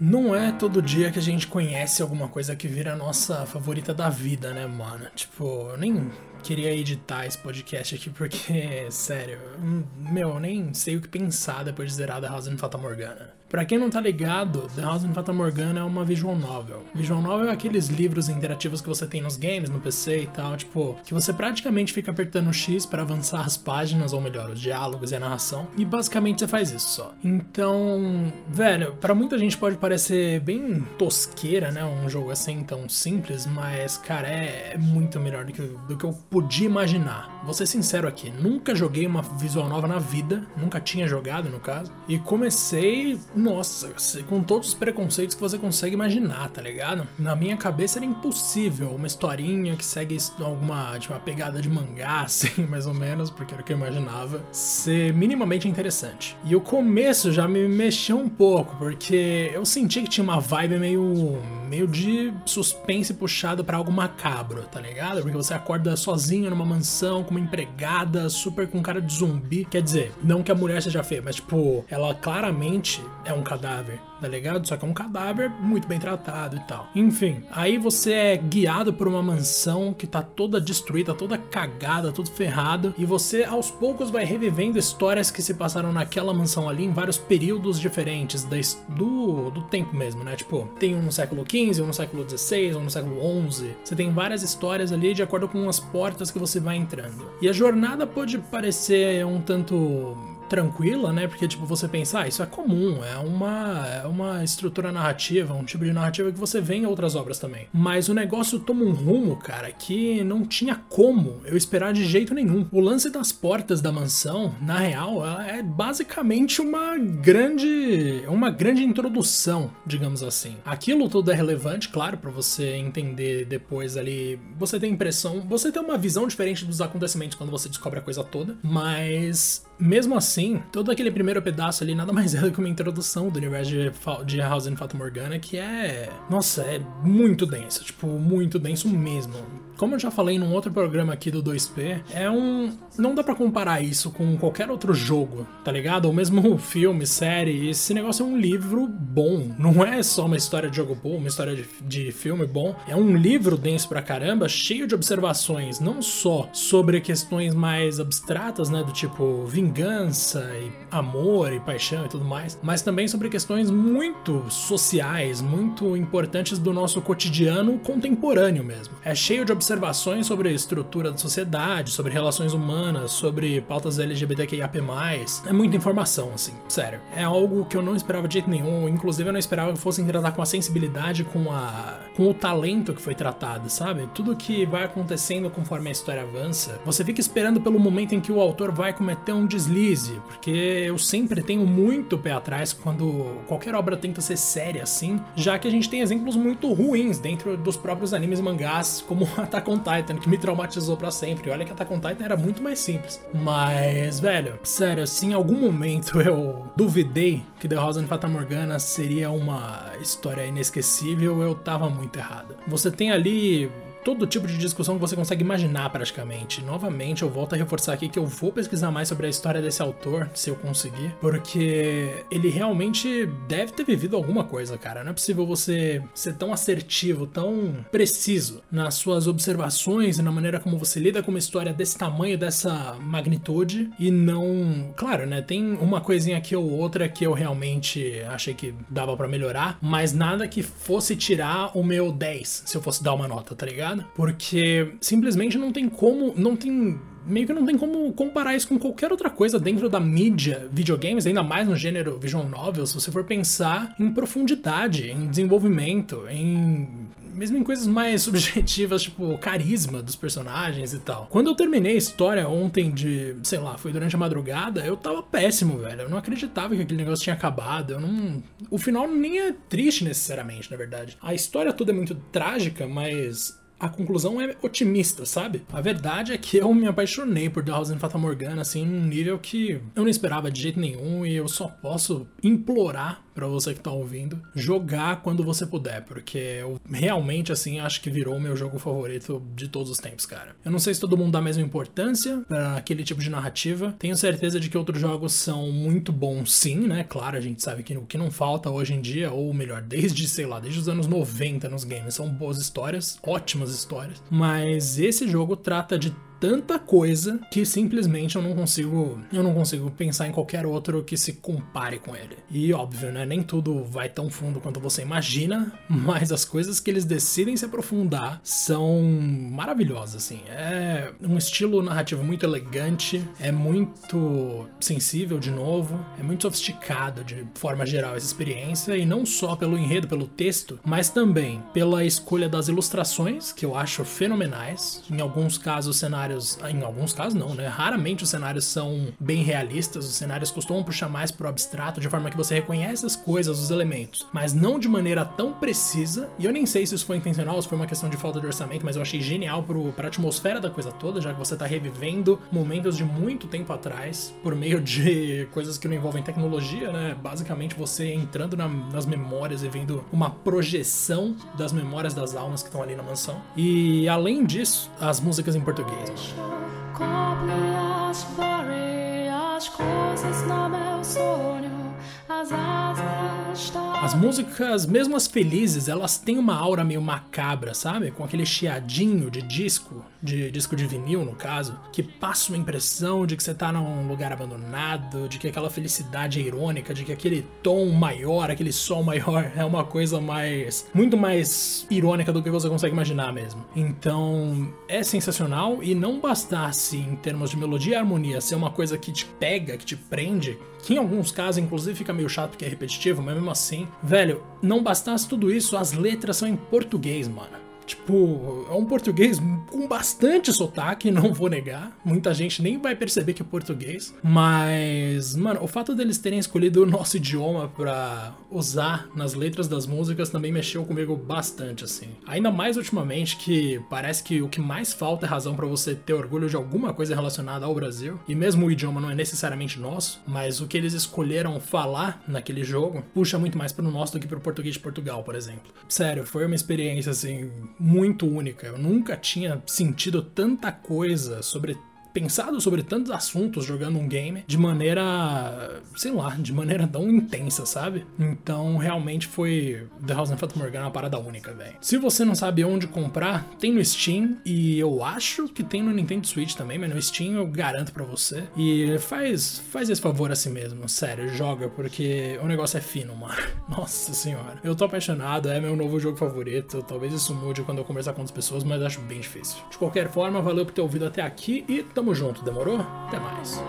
Não é todo dia que a gente conhece alguma coisa que vira a nossa favorita da vida, né, mano? Tipo, nem queria editar esse podcast aqui porque, sério, meu, eu nem sei o que pensar depois de zerar The House in Fata Morgana. Pra quem não tá ligado, The House in Fata Morgana é uma visual novel. Visual novel é aqueles livros interativos que você tem nos games, no PC e tal, tipo, que você praticamente fica apertando X para avançar as páginas, ou melhor, os diálogos e a narração, e basicamente você faz isso só. Então, velho, para muita gente pode parecer bem tosqueira, né, um jogo assim tão simples, mas, cara, é muito melhor do que, do que eu podia imaginar. Vou ser sincero aqui, nunca joguei uma visual nova na vida, nunca tinha jogado no caso, e comecei nossa, com todos os preconceitos que você consegue imaginar, tá ligado? Na minha cabeça era impossível uma historinha que segue alguma, tipo, uma pegada de mangá, assim, mais ou menos, porque era o que eu imaginava, ser minimamente interessante. E o começo já me mexeu um pouco, porque eu senti que tinha uma vibe meio, meio de suspense puxado para algo macabro, tá ligado? Porque você acorda sozinho numa mansão com uma empregada super com cara de zumbi. Quer dizer, não que a mulher seja feia, mas tipo, ela claramente é um cadáver, tá ligado? Só que é um cadáver muito bem tratado e tal. Enfim, aí você é guiado por uma mansão que tá toda destruída, toda cagada, tudo ferrado, e você aos poucos vai revivendo histórias que se passaram naquela mansão ali em vários períodos diferentes do, do tempo mesmo, né? Tipo, tem um no século XV, um no século XVI, um no século XI. Você tem várias histórias ali de acordo com as portas que você vai entrando. E a jornada pode parecer um tanto tranquila, né? Porque, tipo, você pensa, ah, isso é comum, é uma, é uma estrutura narrativa, um tipo de narrativa que você vê em outras obras também. Mas o negócio toma um rumo, cara, que não tinha como eu esperar de jeito nenhum. O lance das portas da mansão, na real, é basicamente uma grande, uma grande introdução, digamos assim. Aquilo tudo é relevante, claro, para você entender depois ali. Você tem impressão, você tem uma visão diferente dos acontecimentos quando você descobre a coisa toda, mas mesmo assim, todo aquele primeiro pedaço ali nada mais é do que uma introdução do universo de, de House and Fata Morgana que é. Nossa, é muito denso. Tipo, muito denso mesmo. Como eu já falei num outro programa aqui do 2P, é um. Não dá para comparar isso com qualquer outro jogo, tá ligado? Ou mesmo filme, série. Esse negócio é um livro bom. Não é só uma história de jogo bom, uma história de, de filme bom. É um livro denso pra caramba, cheio de observações, não só sobre questões mais abstratas, né? Do tipo vingança e amor e paixão e tudo mais, mas também sobre questões muito sociais, muito importantes do nosso cotidiano contemporâneo mesmo. É cheio de observações observações sobre a estrutura da sociedade, sobre relações humanas, sobre pautas LGBTQIAP+. É muita informação, assim, sério. É algo que eu não esperava de jeito nenhum, inclusive eu não esperava que fossem tratar com a sensibilidade, com a com o talento que foi tratado, sabe? Tudo que vai acontecendo conforme a história avança, você fica esperando pelo momento em que o autor vai cometer um deslize, porque eu sempre tenho muito pé atrás quando qualquer obra tenta ser séria assim, já que a gente tem exemplos muito ruins dentro dos próprios animes e mangás, como Attack on Titan, que me traumatizou para sempre. Olha que Attack on Titan era muito mais simples. Mas, velho, sério, se em algum momento eu duvidei que The House and Fata Morgana seria uma história inesquecível, eu tava muito errada. Você tem ali todo tipo de discussão que você consegue imaginar praticamente. Novamente, eu volto a reforçar aqui que eu vou pesquisar mais sobre a história desse autor, se eu conseguir, porque ele realmente deve ter vivido alguma coisa, cara. Não é possível você ser tão assertivo, tão preciso nas suas observações e na maneira como você lida com uma história desse tamanho, dessa magnitude e não, claro, né, tem uma coisinha aqui ou outra que eu realmente achei que dava para melhorar, mas nada que fosse tirar o meu 10 se eu fosse dar uma nota, tá ligado? Ligado? Porque simplesmente não tem como, não tem meio que não tem como comparar isso com qualquer outra coisa dentro da mídia videogames, ainda mais no gênero visual novel, se você for pensar em profundidade, em desenvolvimento, em mesmo em coisas mais subjetivas, tipo carisma dos personagens e tal. Quando eu terminei a história ontem de, sei lá, foi durante a madrugada, eu tava péssimo, velho. Eu não acreditava que aquele negócio tinha acabado. Eu não. O final nem é triste necessariamente, na verdade. A história toda é muito trágica, mas a conclusão é otimista, sabe? A verdade é que eu me apaixonei por House in Fata Morgana, assim, num nível que eu não esperava de jeito nenhum e eu só posso implorar para você que tá ouvindo, jogar quando você puder, porque eu realmente, assim, acho que virou o meu jogo favorito de todos os tempos, cara. Eu não sei se todo mundo dá a mesma importância para aquele tipo de narrativa. Tenho certeza de que outros jogos são muito bons, sim, né? Claro, a gente sabe que o que não falta hoje em dia, ou melhor, desde, sei lá, desde os anos 90 nos games, são boas histórias, ótimas histórias. Mas esse jogo trata de tanta coisa que simplesmente eu não consigo, eu não consigo pensar em qualquer outro que se compare com ele. E óbvio, né, nem tudo vai tão fundo quanto você imagina, mas as coisas que eles decidem se aprofundar são maravilhosas assim. É um estilo narrativo muito elegante, é muito sensível de novo, é muito sofisticado de forma geral essa experiência e não só pelo enredo, pelo texto, mas também pela escolha das ilustrações, que eu acho fenomenais. Em alguns casos, cenários cenários, em alguns casos não, né? Raramente os cenários são bem realistas, os cenários costumam puxar mais pro abstrato, de forma que você reconhece as coisas, os elementos, mas não de maneira tão precisa. E eu nem sei se isso foi intencional, se foi uma questão de falta de orçamento, mas eu achei genial pro, pra atmosfera da coisa toda, já que você tá revivendo momentos de muito tempo atrás, por meio de coisas que não envolvem tecnologia, né? Basicamente você entrando na, nas memórias e vendo uma projeção das memórias das almas que estão ali na mansão. E além disso, as músicas em português. Cobre as as coisas no meu asas As músicas, mesmo as felizes, elas têm uma aura meio macabra, sabe? Com aquele chiadinho de disco, de disco de vinil no caso, que passa uma impressão de que você tá num lugar abandonado, de que aquela felicidade é irônica, de que aquele tom maior, aquele som maior é uma coisa mais. muito mais irônica do que você consegue imaginar mesmo. Então, é sensacional e não bastasse em termos de melodia e harmonia ser uma coisa que te pega, que te prende, que em alguns casos, inclusive, fica meio chato porque é repetitivo, mas mesmo assim, velho, não bastasse tudo isso, as letras são em português, mano. Tipo, é um português com bastante sotaque, não vou negar. Muita gente nem vai perceber que é português. Mas, mano, o fato deles terem escolhido o nosso idioma pra usar nas letras das músicas também mexeu comigo bastante, assim. Ainda mais ultimamente que parece que o que mais falta é razão para você ter orgulho de alguma coisa relacionada ao Brasil. E mesmo o idioma não é necessariamente nosso, mas o que eles escolheram falar naquele jogo puxa muito mais pro nosso do que pro português de Portugal, por exemplo. Sério, foi uma experiência, assim, muito única. Eu nunca tinha sentido tanta coisa sobre pensado sobre tantos assuntos jogando um game de maneira, sei lá, de maneira tão intensa, sabe? Então, realmente foi The House of Morgana uma parada única, velho. Se você não sabe onde comprar, tem no Steam e eu acho que tem no Nintendo Switch também, mas no Steam eu garanto para você. E faz faz esse favor a si mesmo, sério, joga porque o negócio é fino, mano. Nossa senhora. Eu tô apaixonado, é meu novo jogo favorito. Talvez isso mude quando eu conversar com outras pessoas, mas acho bem difícil. De qualquer forma, valeu por ter ouvido até aqui e Tamo junto, demorou? Até mais.